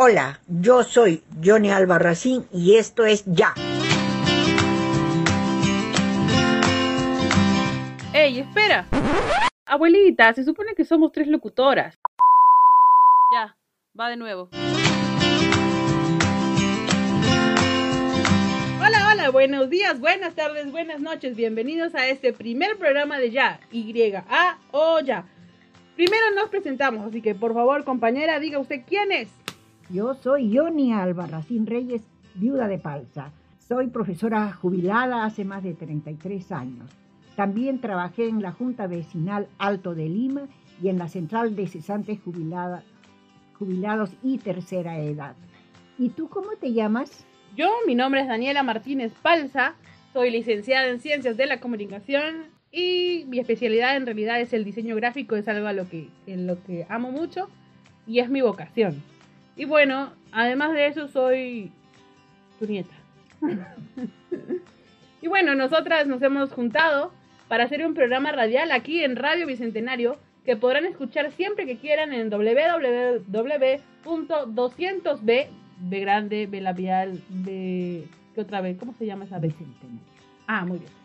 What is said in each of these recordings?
Hola, yo soy Johnny Albarracín y esto es Ya. ¡Ey, espera! Abuelita, se supone que somos tres locutoras. Ya, va de nuevo. Hola, hola, buenos días, buenas tardes, buenas noches. Bienvenidos a este primer programa de Ya, Y, A, O, Ya. Primero nos presentamos, así que por favor, compañera, diga usted quién es. Yo soy Johnny Albarracín Reyes, viuda de Palsa. Soy profesora jubilada hace más de 33 años. También trabajé en la Junta Vecinal Alto de Lima y en la Central de Cesantes Jubilados y Tercera Edad. ¿Y tú cómo te llamas? Yo, mi nombre es Daniela Martínez Palsa, soy licenciada en Ciencias de la Comunicación y mi especialidad en realidad es el diseño gráfico, es algo a en lo que amo mucho y es mi vocación. Y bueno, además de eso soy tu nieta. y bueno, nosotras nos hemos juntado para hacer un programa radial aquí en Radio Bicentenario que podrán escuchar siempre que quieran en www.200b, B grande, B labial, B... ¿Qué otra vez? ¿Cómo se llama esa Bicentenario? Ah, muy bien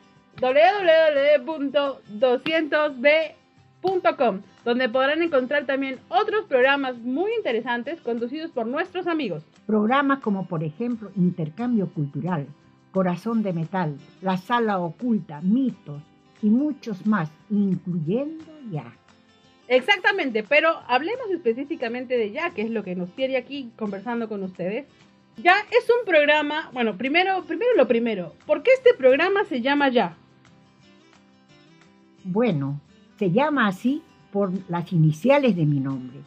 www.200b.com, donde podrán encontrar también otros programas muy interesantes conducidos por nuestros amigos. Programas como por ejemplo Intercambio Cultural, Corazón de Metal, La Sala Oculta, Mitos y muchos más, incluyendo ya. Exactamente, pero hablemos específicamente de ya, que es lo que nos quiere aquí conversando con ustedes. Ya es un programa, bueno, primero, primero lo primero, ¿por qué este programa se llama Ya? Bueno, se llama así por las iniciales de mi nombre.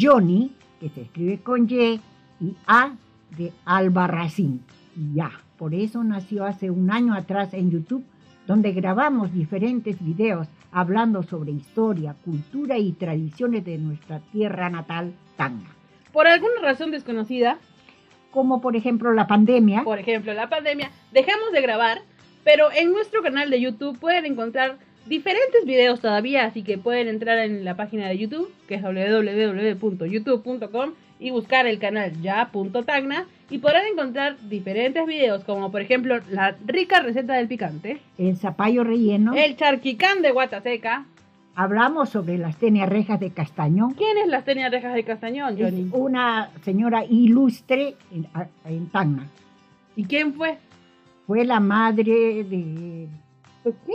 Johnny, que se escribe con Y, y A de Albarracín. ya, por eso nació hace un año atrás en YouTube, donde grabamos diferentes videos hablando sobre historia, cultura y tradiciones de nuestra tierra natal, Tanga. Por alguna razón desconocida, como por ejemplo la pandemia. Por ejemplo, la pandemia, dejamos de grabar, pero en nuestro canal de YouTube pueden encontrar diferentes videos todavía, así que pueden entrar en la página de YouTube, que es www.youtube.com y buscar el canal ya.tagna y podrán encontrar diferentes videos, como por ejemplo la rica receta del picante, el zapallo relleno, el charquicán de Guataseca. Hablamos sobre las tenias rejas de Castañón. ¿Quién es las rejas de Castañón, Johnny? una señora ilustre en, en Tacna. ¿Y quién fue? Fue la madre de... ¿Qué?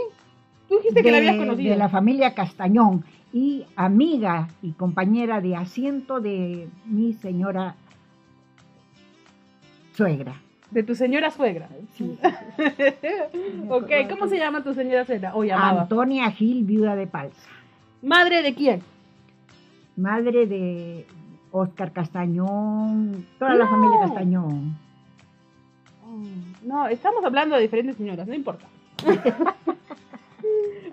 Tú dijiste que la habías conocido. De la familia Castañón y amiga y compañera de asiento de mi señora suegra. De tu señora suegra. Sí. ok, ¿cómo se llama tu señora suegra? O Antonia Gil, viuda de Palsa. ¿Madre de quién? Madre de Oscar Castañón, toda la familia Castañón. No, estamos hablando de diferentes señoras, no importa.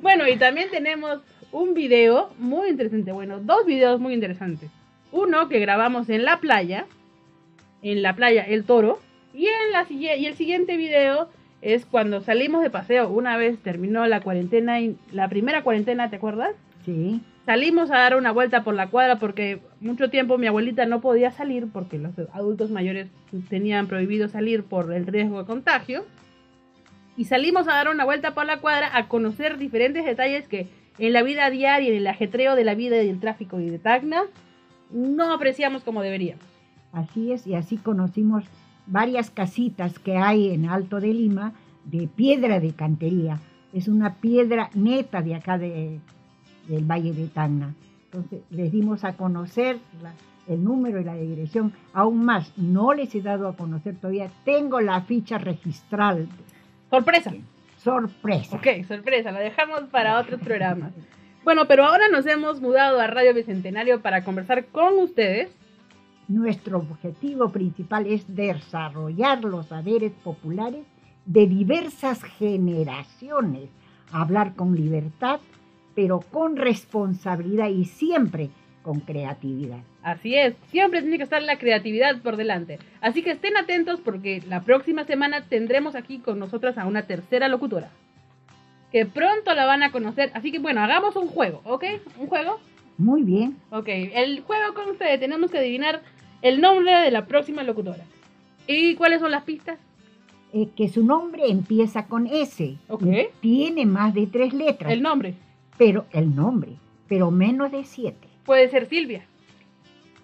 Bueno, y también tenemos un video muy interesante. Bueno, dos videos muy interesantes. Uno que grabamos en la playa, en la playa El Toro. Y, en la, y el siguiente video es cuando salimos de paseo. Una vez terminó la cuarentena, la primera cuarentena, ¿te acuerdas? Sí. Salimos a dar una vuelta por la cuadra porque mucho tiempo mi abuelita no podía salir porque los adultos mayores tenían prohibido salir por el riesgo de contagio y salimos a dar una vuelta por la cuadra a conocer diferentes detalles que en la vida diaria, en el ajetreo de la vida y el tráfico y de Tacna, no apreciamos como deberíamos. Así es, y así conocimos varias casitas que hay en Alto de Lima de piedra de cantería. Es una piedra neta de acá de, del Valle de Tacna. Entonces les dimos a conocer el número y la dirección. Aún más, no les he dado a conocer todavía. Tengo la ficha registral Sorpresa. Sorpresa. Ok, sorpresa, la dejamos para otros programas. Bueno, pero ahora nos hemos mudado a Radio Bicentenario para conversar con ustedes. Nuestro objetivo principal es desarrollar los saberes populares de diversas generaciones, hablar con libertad, pero con responsabilidad y siempre con creatividad. Así es, siempre tiene que estar la creatividad por delante. Así que estén atentos porque la próxima semana tendremos aquí con nosotras a una tercera locutora. Que pronto la van a conocer. Así que bueno, hagamos un juego, ¿ok? ¿Un juego? Muy bien. Ok, el juego con ustedes tenemos que adivinar el nombre de la próxima locutora. ¿Y cuáles son las pistas? Eh, que su nombre empieza con S. Ok. Tiene más de tres letras. El nombre. Pero el nombre, pero menos de siete. Puede ser Silvia.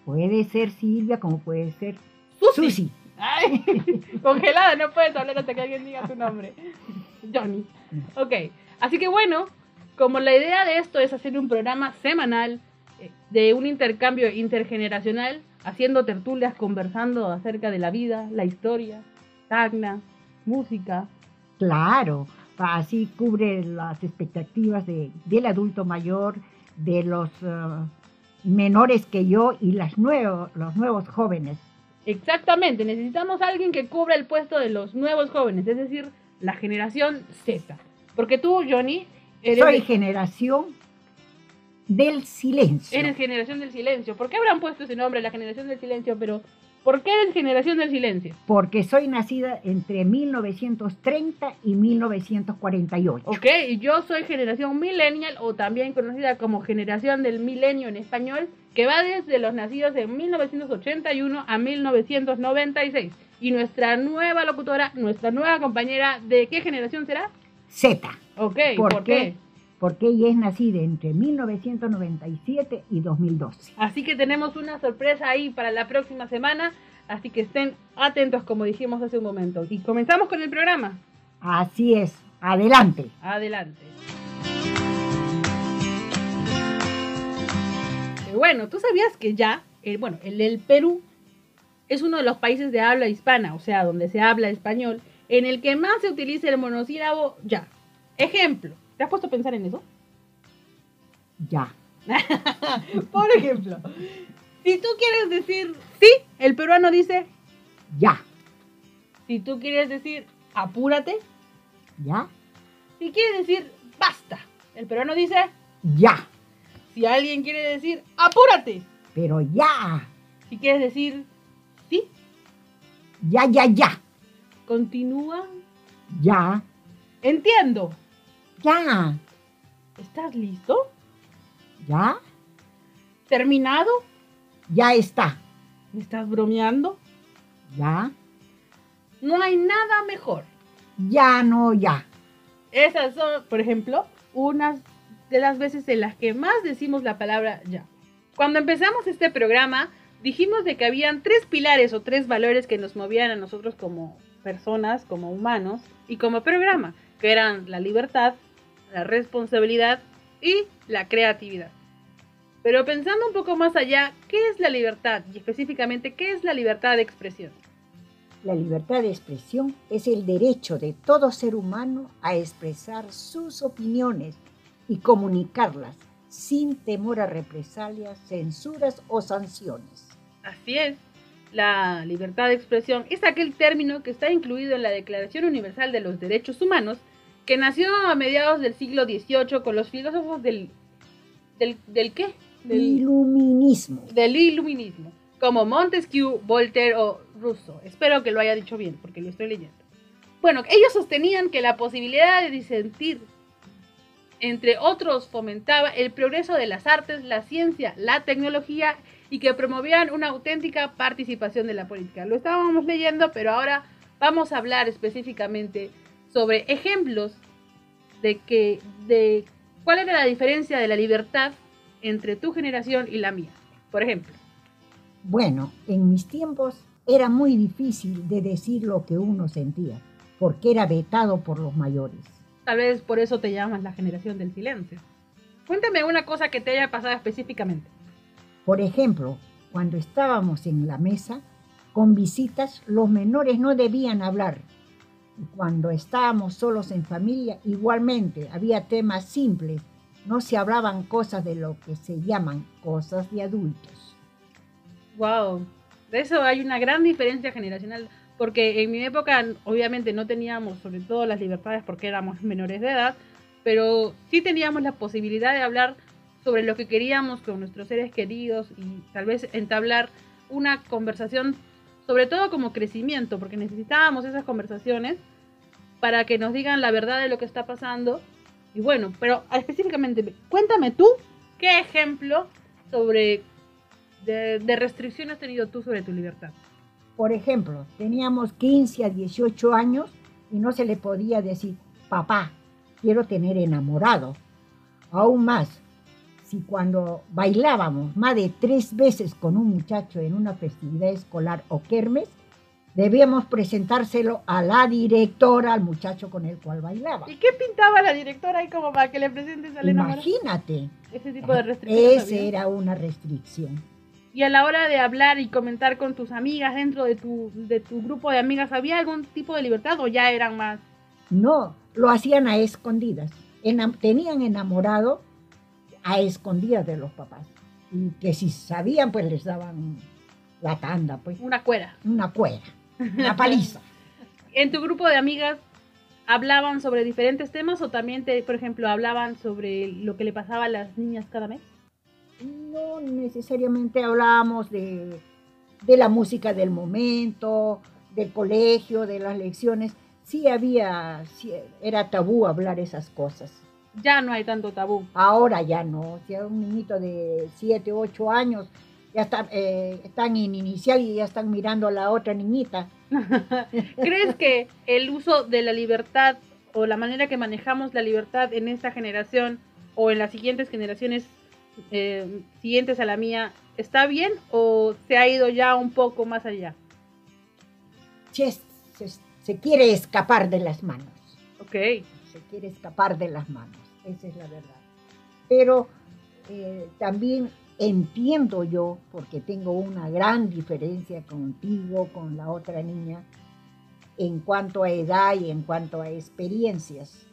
Puede ser Silvia como puede ser Susi. Susi. Ay, congelada, no puedes hablar hasta que alguien diga tu nombre. Johnny. Ok, así que bueno, como la idea de esto es hacer un programa semanal eh, de un intercambio intergeneracional, haciendo tertulias, conversando acerca de la vida, la historia, tagna, música. Claro, así cubre las expectativas de, del adulto mayor, de los eh, menores que yo y las nuevos, los nuevos jóvenes. Exactamente, necesitamos a alguien que cubra el puesto de los nuevos jóvenes, es decir, la generación Z. Porque tú, Johnny, eres, Soy de- generación del silencio. eres generación del silencio. ¿Por qué habrán puesto ese nombre, la generación del silencio? Pero, ¿por qué eres generación del silencio? Porque soy nacida entre 1930 y 1948. Ok, y yo soy generación millennial o también conocida como generación del milenio en español, que va desde los nacidos en 1981 a 1996. Y nuestra nueva locutora, nuestra nueva compañera, ¿de qué generación será? Z. Ok, ¿Por, ¿por, qué? qué? Porque ella es nacida entre 1997 y 2012. Así que tenemos una sorpresa ahí para la próxima semana, así que estén atentos como dijimos hace un momento. Y comenzamos con el programa. Así es. Adelante. Adelante. Eh, Bueno, tú sabías que ya, eh, bueno, el, el Perú es uno de los países de habla hispana, o sea, donde se habla español, en el que más se utiliza el monosílabo ya. Ejemplo, ¿te has puesto a pensar en eso? Ya. Por ejemplo, si tú quieres decir sí, el peruano dice, Ya. si tú quieres decir apúrate, Ya. si quieres decir basta, el peruano dice, Ya. si alguien quiere decir apúrate, Pero ya. si quieres decir sí, Ya, ya, ya. continúa, Ya. entiendo, Ya. ¿estás listo? Ya. ¿Terminado? Ya está. ¿Me estás bromeando? Ya. No hay nada mejor. Ya no ya. Esas son, por ejemplo, unas de las veces en las que más decimos la palabra ya. Cuando empezamos este programa, dijimos de que habían tres pilares o tres valores que nos movían a nosotros como personas, como humanos y como programa, que eran la libertad, la responsabilidad y la creatividad. Pero pensando un poco más allá, ¿qué es la libertad? Y específicamente, ¿qué es la libertad de expresión? La libertad de expresión es el derecho de todo ser humano a expresar sus opiniones y comunicarlas sin temor a represalias, censuras o sanciones. Así es. La libertad de expresión es aquel término que está incluido en la Declaración Universal de los Derechos Humanos, que nació a mediados del siglo XVIII con los filósofos del... ¿Del, del qué? Del, Iluminismo. del iluminismo, como Montesquieu, Voltaire o Rousseau. Espero que lo haya dicho bien, porque lo estoy leyendo. Bueno, ellos sostenían que la posibilidad de disentir, entre otros, fomentaba el progreso de las artes, la ciencia, la tecnología y que promovían una auténtica participación de la política. Lo estábamos leyendo, pero ahora vamos a hablar específicamente sobre ejemplos de que de cuál era la diferencia de la libertad entre tu generación y la mía. Por ejemplo, Bueno, en mis tiempos era muy difícil de decir lo que uno sentía, porque era vetado por los mayores. tal vez por eso te llamas la generación del silencio. Cuéntame una cosa que te haya pasado específicamente. Por ejemplo, cuando estábamos en la mesa con visitas, los menores no debían hablar. Cuando estábamos solos en familia, igualmente había temas simples. No se hablaban cosas de lo que se llaman cosas de adultos. Wow, de eso hay una gran diferencia generacional, porque en mi época obviamente no teníamos sobre todo las libertades porque éramos menores de edad, pero sí teníamos la posibilidad de hablar sobre lo que queríamos con nuestros seres queridos y tal vez entablar una conversación, sobre todo como crecimiento, porque necesitábamos esas conversaciones para que nos digan la verdad de lo que está pasando. Y bueno, pero específicamente, cuéntame tú qué ejemplo sobre de, de restricción has tenido tú sobre tu libertad? Por ejemplo, teníamos 15 a 18 años y no se le podía decir, papá, quiero tener enamorado. Aún más, si cuando bailábamos más de tres veces con un muchacho en una festividad escolar o kermes, debíamos presentárselo a la directora, al muchacho con el cual bailaba. ¿Y qué pintaba la directora ahí como para que le presentes al enamorado? Imagínate, Ese tipo de restricciones. esa era una restricción. Y a la hora de hablar y comentar con tus amigas dentro de tu, de tu grupo de amigas, ¿había algún tipo de libertad o ya eran más? No, lo hacían a escondidas. Enam- tenían enamorado a escondidas de los papás. Y que si sabían, pues les daban la tanda, pues, Una cuera. una cuera, una paliza. ¿En tu grupo de amigas hablaban sobre diferentes temas o también, te, por ejemplo, hablaban sobre lo que le pasaba a las niñas cada mes? No necesariamente hablábamos de, de la música del momento, del colegio, de las lecciones. Sí había, sí era tabú hablar esas cosas. Ya no hay tanto tabú. Ahora ya no. Si un niñito de 7, 8 años ya está, eh, están en inicial y ya están mirando a la otra niñita. ¿Crees que el uso de la libertad o la manera que manejamos la libertad en esta generación o en las siguientes generaciones eh, siguientes a la mía está bien o se ha ido ya un poco más allá? Se, se, se quiere escapar de las manos. Ok. se quiere escapar de las manos, esa es la verdad. Pero eh, también entiendo yo, porque tengo una gran diferencia contigo, con la otra niña, en cuanto a edad y en cuanto a experiencias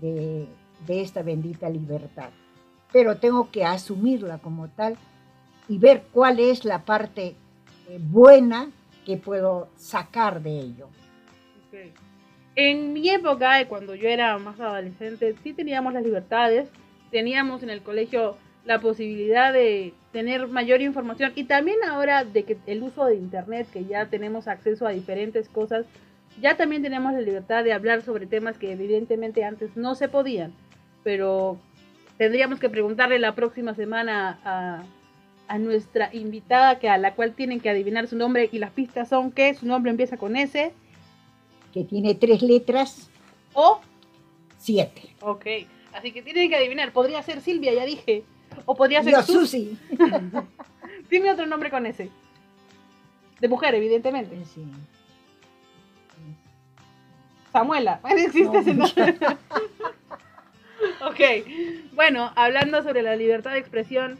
de, de esta bendita libertad. Pero tengo que asumirla como tal y ver cuál es la parte eh, buena que puedo sacar de ello. Ok. En mi época, cuando yo era más adolescente, sí teníamos las libertades, teníamos en el colegio la posibilidad de tener mayor información y también ahora de que el uso de internet, que ya tenemos acceso a diferentes cosas, ya también tenemos la libertad de hablar sobre temas que evidentemente antes no se podían, pero tendríamos que preguntarle la próxima semana a, a nuestra invitada, que a la cual tienen que adivinar su nombre y las pistas son que su nombre empieza con S Que tiene tres letras, o siete. Ok, así que tienen que adivinar. Podría ser Silvia, ya dije. O podría ser Yo, Susi. Dime otro nombre con ese. De mujer, evidentemente. Sí. Samuela. Existe ese No, nombre. ok, bueno, hablando sobre la libertad de expresión,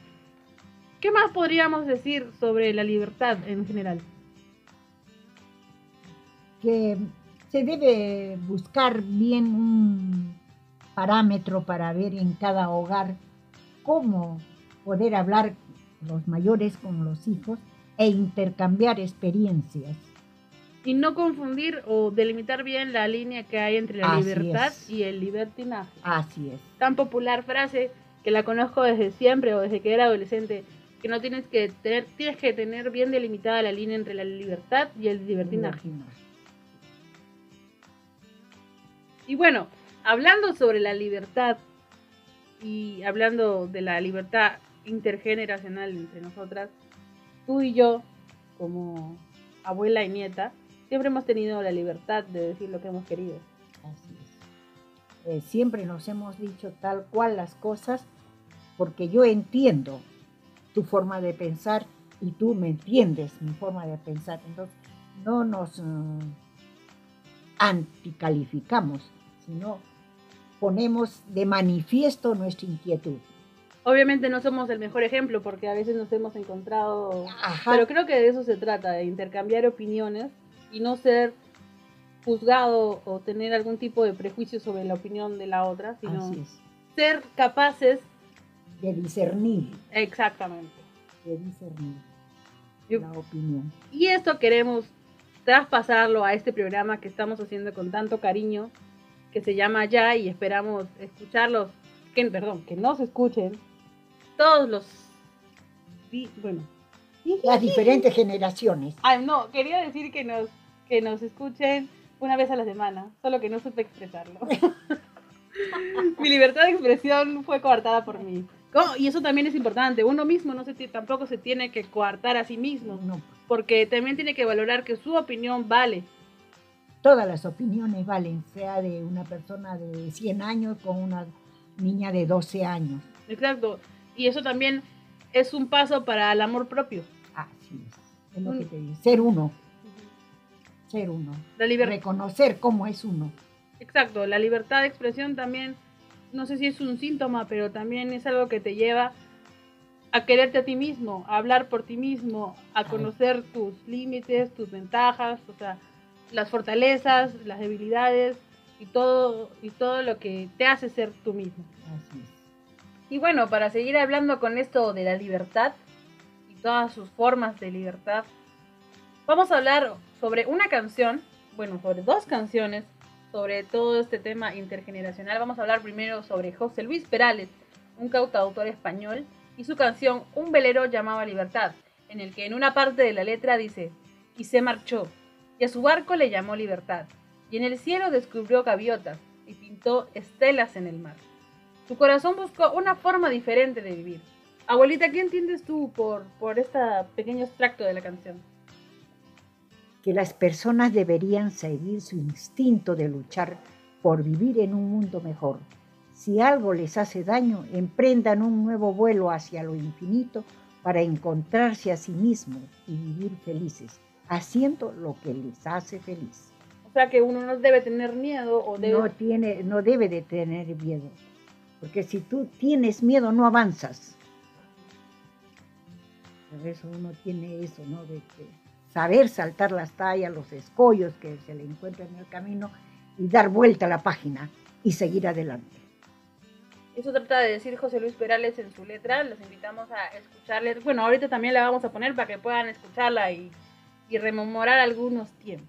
¿qué más podríamos decir sobre la libertad en general? que se debe buscar bien un parámetro para ver en cada hogar cómo poder hablar los mayores con los hijos e intercambiar experiencias. Y no confundir o delimitar bien la línea que hay entre la Así libertad es. y el libertinaje. Así es. tan popular frase que la conozco desde siempre o desde que era adolescente, que no tienes que tener, tienes que tener bien delimitada la línea entre la libertad y el libertinaje. Y bueno, hablando sobre la libertad y hablando de la libertad intergeneracional entre nosotras, tú y yo, como abuela y nieta, siempre hemos tenido la libertad de decir lo que hemos querido. Así es. Eh, siempre nos hemos dicho tal cual las cosas porque yo entiendo tu forma de pensar y tú me entiendes mi forma de pensar. Entonces, no nos mm, anticalificamos, sino ponemos de manifiesto nuestra inquietud. Obviamente no somos el mejor ejemplo porque a veces nos hemos encontrado Ajá. Pero creo que de eso se trata, de intercambiar opiniones y no ser juzgado o tener algún tipo de prejuicio sobre la opinión de la otra, sino ser capaces De discernir, exactamente. de discernir Yo- la opinión. Y esto queremos traspasarlo a este programa que estamos haciendo con tanto cariño, que se llama Ya y esperamos escucharlos, que, perdón, que nos escuchen todos los... Bueno. Las diferentes generaciones. Ah, no, quería decir que nos, que nos escuchen una vez a la semana, solo que no supe expresarlo. Mi libertad de expresión fue coartada por mi Oh, y eso también es importante. Uno mismo no se tampoco se tiene que coartar a sí mismo, No, porque también tiene que valorar que su opinión vale. todas las opiniones valen, sea de una persona de 100 años con una niña de 12 años. Exacto. Y eso también es un paso para el amor propio. Así es. Es lo Un- que te digo. Ser uno, ser uno. La libertad. Reconocer cómo es uno. Exacto, la libertad de expresión también, no sé si es un síntoma, pero también es algo que te lleva a quererte a ti mismo, a hablar por ti mismo, a conocer tus límites, tus ventajas, o sea, las fortalezas, las debilidades y todo y todo lo que te hace ser tú mismo. Así es. Y bueno, para seguir hablando con esto de la libertad y todas sus formas de libertad, vamos a hablar sobre una canción, bueno, sobre dos canciones, sobre todo este tema intergeneracional. Vamos a hablar primero sobre José Luis Perales, un cantautor español, y su canción Un velero llamado Libertad, en el que en una parte de la letra dice, y se marchó, y a su barco le llamó Libertad, y en el cielo descubrió gaviotas, y pintó estelas en el mar. Su corazón buscó una forma diferente de vivir. Abuelita, ¿qué entiendes tú por, por este pequeño extracto de la canción? Que las personas deberían seguir su instinto de luchar por vivir en un mundo mejor. Si algo les hace daño, emprendan un nuevo vuelo hacia lo infinito para encontrarse a sí mismos y vivir felices, haciendo lo que les hace feliz. O sea, que uno no debe tener miedo o debe... No, tiene, no debe de tener miedo, porque si tú tienes miedo no avanzas. Por eso uno tiene eso, ¿no? De que saber saltar las tallas, los escollos que se le encuentran en el camino y dar vuelta a la página y seguir adelante. Eso trata de decir José Luis Perales en su letra. Los invitamos a escucharle. Bueno, ahorita también la vamos a poner para que puedan escucharla y, y rememorar algunos tiempos.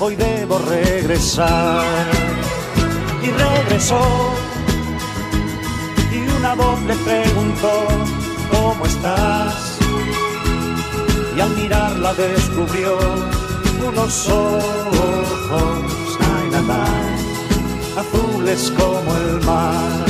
hoy debo regresar. Y regresó y una voz le preguntó, ¿cómo estás? Y al mirarla descubrió unos ojos, ay, na, na, azules como el mar.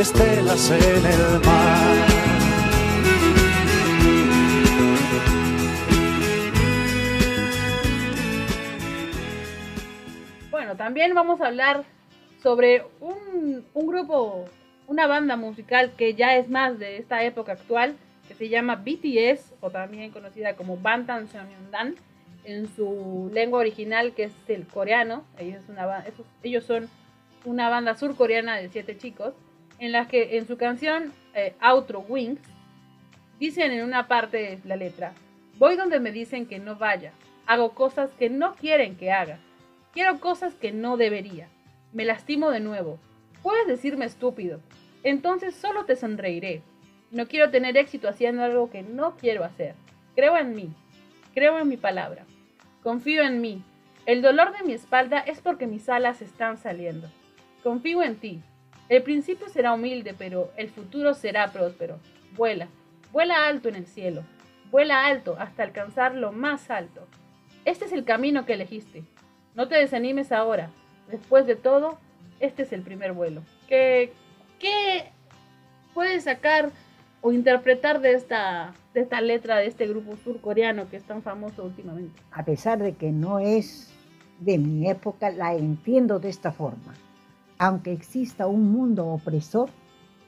estelas en el mar. Bueno, también vamos a hablar sobre un, un grupo, una banda musical que ya es más de esta época actual, que se llama BTS, o también conocida como Bantan Sonyeondan, en su lengua original, que es el coreano. Ellos, ellos son una banda surcoreana de siete chicos, en la que en su canción eh, Outro Wings, dicen en una parte de la letra, voy donde me dicen que no vaya, hago cosas que no quieren que haga, quiero cosas que no debería, me lastimo de nuevo, puedes decirme estúpido, entonces solo te sonreiré, no quiero tener éxito haciendo algo que no quiero hacer, creo en mí, creo en mi palabra, confío en mí, el dolor de mi espalda es porque mis alas están saliendo, confío en ti, el principio será humilde, pero el futuro será próspero. Vuela, vuela alto en el cielo, vuela alto hasta alcanzar lo más alto. Este es el camino que elegiste. No te desanimes ahora. Después de todo, este es el primer vuelo. ¿Qué, qué puedes sacar o interpretar de esta, de esta letra de este grupo surcoreano que es tan famoso últimamente? A pesar de que no es de mi época, la entiendo de esta forma. Aunque exista un mundo opresor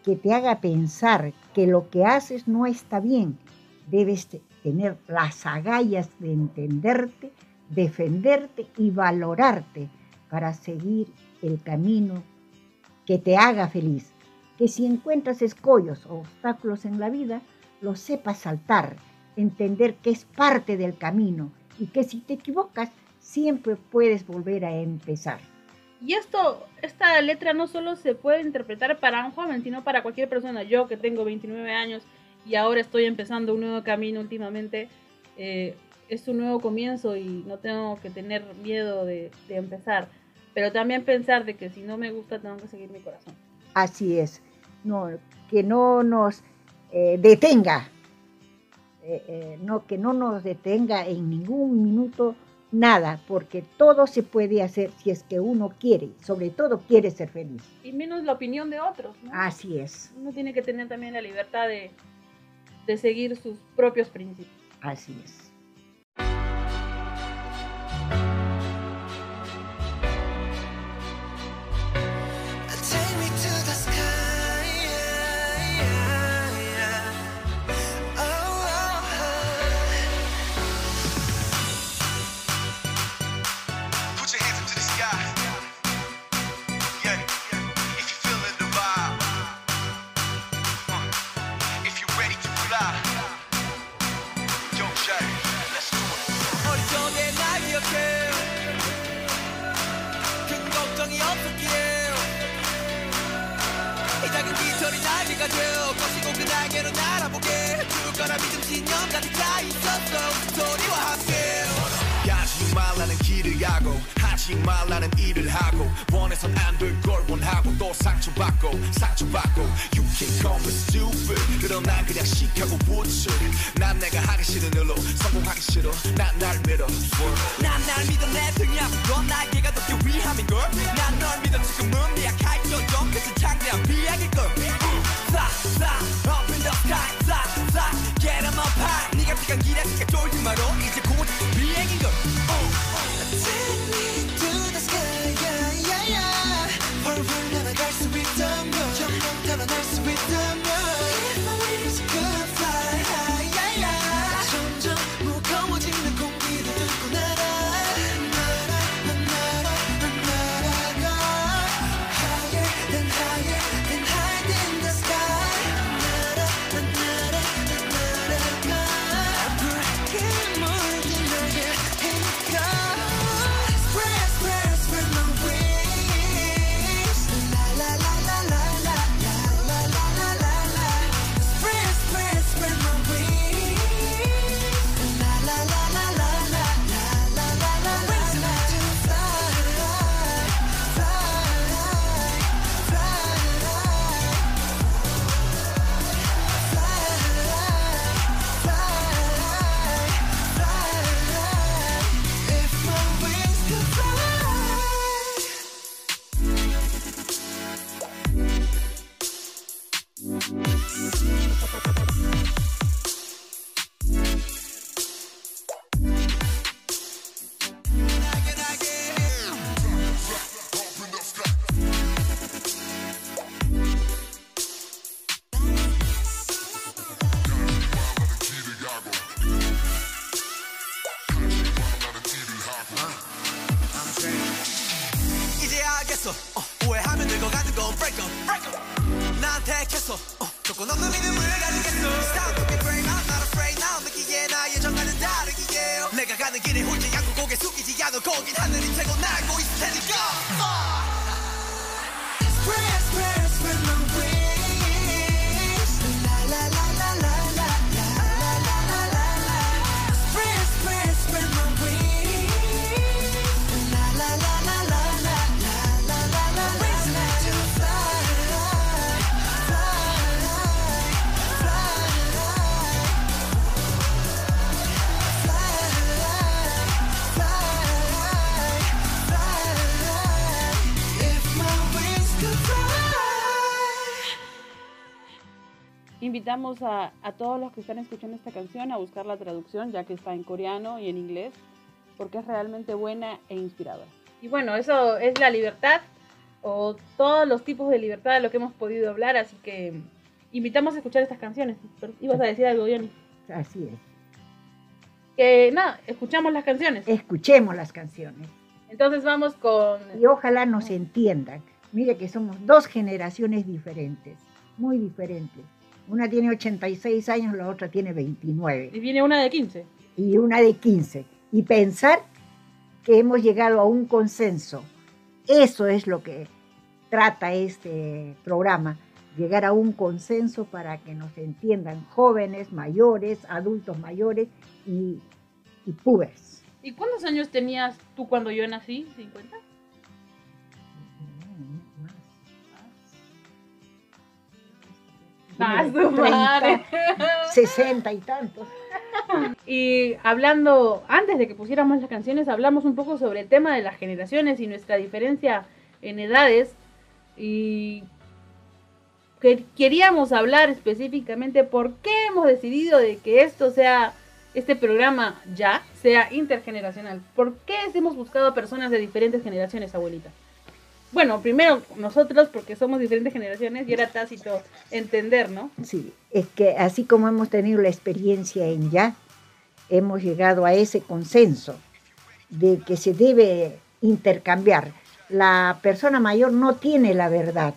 que te haga pensar que lo que haces no está bien, debes te- tener las agallas de entenderte, defenderte y valorarte para seguir el camino que te haga feliz. Que si encuentras escollos o obstáculos en la vida, los sepas saltar, entender que es parte del camino y que si te equivocas, siempre puedes volver a empezar. Y esto, esta letra no solo se puede interpretar para un joven, sino para cualquier persona. Yo que tengo 29 años y ahora estoy empezando un nuevo camino últimamente, eh, es un nuevo comienzo y no tengo que tener miedo de, empezar. Pero también pensar de que si no me gusta tengo que seguir mi corazón. Así es, no, que no nos eh, detenga, eh, no, que no nos detenga en ningún minuto nada, porque todo se puede hacer si es que uno quiere, sobre todo quiere ser feliz. Y menos la opinión de otros. ¿no? Así es, Uno tiene que tener también la libertad de, de seguir sus propios principios. así es. 날개가 덮여 위함인걸. 난널 믿어 지금은 미약할지언정 그저 창대한 비약일 않아 거긴 하늘이 최고 날고 있을 테니까 Invitamos a, a todos los que están escuchando esta canción a buscar la traducción, ya que está en coreano y en inglés, porque es realmente buena e inspiradora. Y bueno, eso es la libertad, o todos los tipos de libertad de lo que hemos podido hablar, así que invitamos a escuchar estas canciones. Pero ibas a decir algo, Johnny. Así es. Que nada, escuchamos las canciones. Escuchemos las canciones. Entonces vamos con... Y ojalá nos entiendan. Mire que somos dos generaciones diferentes, muy diferentes. Una tiene 86 años, la otra tiene 29 Y viene una de 15. y una de 15. Y pensar que hemos llegado a un consenso. Eso es lo que trata este programa, llegar a un consenso para que nos entiendan jóvenes, mayores, adultos mayores y, y púberes. ¿Y cuántos años tenías tú cuando yo nací? ¿50? Ah, su madre. 60 y tantos. Y hablando, antes de que pusiéramos las canciones, hablamos un poco sobre el tema de las generaciones y nuestra diferencia en edades. Y que queríamos hablar específicamente por qué hemos decidido de que esto sea, este programa ya, sea intergeneracional. ¿Por qué hemos buscado a personas de diferentes generaciones, abuelita? Bueno, primero nosotros, porque somos diferentes generaciones y era tácito entender, ¿no? Sí, es que así como hemos tenido la experiencia en ya, hemos llegado a ese consenso de que se debe intercambiar. La persona mayor no tiene la verdad.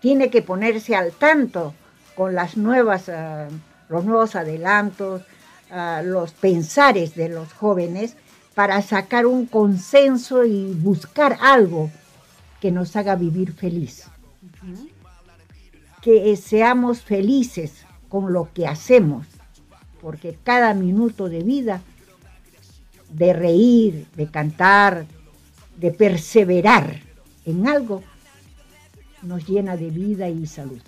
Tiene que ponerse al tanto con las nuevas, ah, los nuevos adelantos, ah, los pensares de los jóvenes para sacar un consenso y buscar algo que nos haga vivir feliz. Que seamos felices con lo que hacemos, porque cada minuto de vida, de reír, de cantar, de perseverar en algo, nos llena de vida y salud.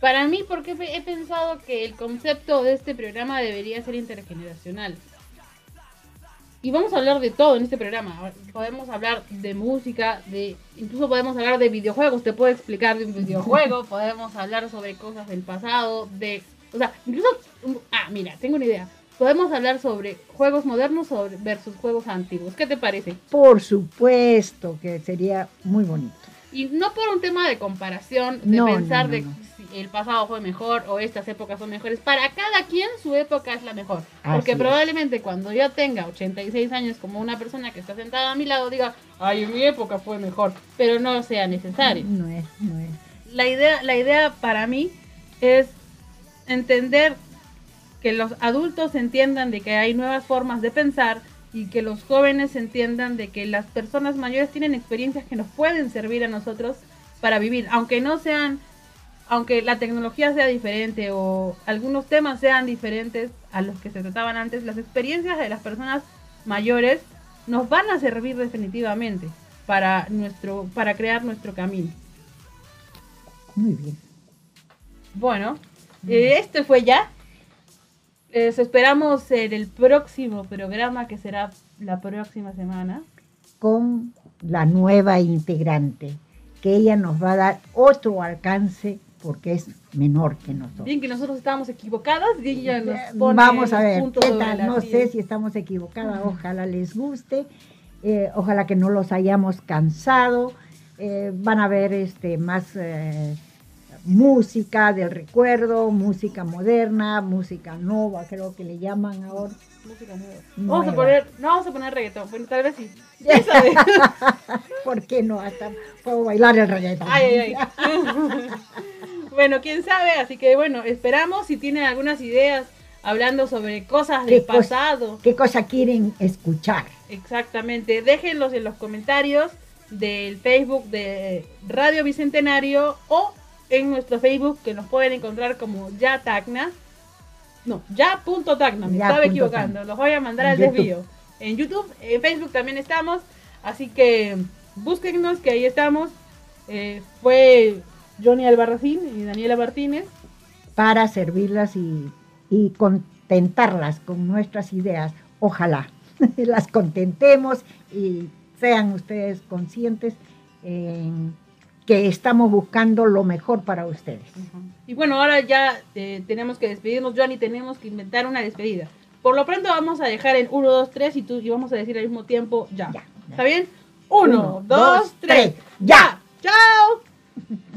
Para mí, porque he pensado que el concepto de este programa debería ser intergeneracional. Y vamos a hablar de todo en este programa. Podemos hablar de música, de incluso podemos hablar de videojuegos. Te puedo explicar de un videojuego. podemos hablar sobre cosas del pasado, de, o sea, incluso, ah, mira, tengo una idea. Podemos hablar sobre juegos modernos sobre, versus juegos antiguos. ¿Qué te parece? Por supuesto que sería muy bonito. Y no por un tema de comparación, de No, pensar no, no, de el pasado fue mejor o estas épocas son mejores. Para cada quien su época es la mejor. Porque Así es. probablemente cuando yo tenga 86 años como una persona que está sentada a mi lado diga, ay, mi época fue mejor. Pero no sea necesario. No es, no es. La idea, la idea para mí es entender que los adultos entiendan de que hay nuevas formas de pensar y que los jóvenes entiendan de que las personas mayores tienen experiencias que nos pueden servir a nosotros para vivir, aunque no sean, aunque la tecnología sea diferente o algunos temas sean diferentes a los que se trataban antes, las experiencias de las personas mayores nos van a servir definitivamente para nuestro, para crear nuestro camino. Muy bien. Bueno, eh, este fue ya. Les esperamos en el próximo programa que será la próxima semana. Con la nueva integrante, que ella nos va a dar otro alcance porque es menor que nosotros. Bien que nosotros estábamos equivocadas y ella nos pone Vamos a ver, ¿qué tal? No sé si estamos equivocadas, ojalá les guste, eh, ojalá que no los hayamos cansado, eh, van a ver este, más eh, música del recuerdo, música moderna, música nova, creo que le llaman ahora. Música nueva. Vamos a poner, no vamos a poner reggaetón, bueno, tal vez sí. ¿Por qué no? Hasta puedo bailar el reggaetón. Ay, ay, ay. bueno, quién sabe, así que bueno, esperamos si tienen algunas ideas hablando sobre cosas ¿Qué del pasado. ¿Qué cosa quieren escuchar? Exactamente. Déjenlos en los comentarios del Facebook de Radio Bicentenario o en nuestro Facebook que nos pueden encontrar como Ya Tacna. No, ya.tacna, me Ya estaba equivocando. Los voy a mandar En al YouTube. desvío. En YouTube, en Facebook también estamos. Así que búsquennos que ahí estamos. Eh, fue Johnny Albarracín y Daniela Martínez. para servirlas y, y contentarlas con nuestras ideas. Ojalá las contentemos y sean ustedes conscientes en que estamos buscando lo mejor para ustedes. Y bueno, ahora ya eh, tenemos que despedirnos, Johnny, tenemos que inventar una despedida. Por lo pronto vamos a dejar en 1, 2, 3 y, tú, y vamos a decir al mismo tiempo ya. Ya, ya. ¿Está bien? 1, Uno, 2, dos, 3. tres, ya. ¡Chao!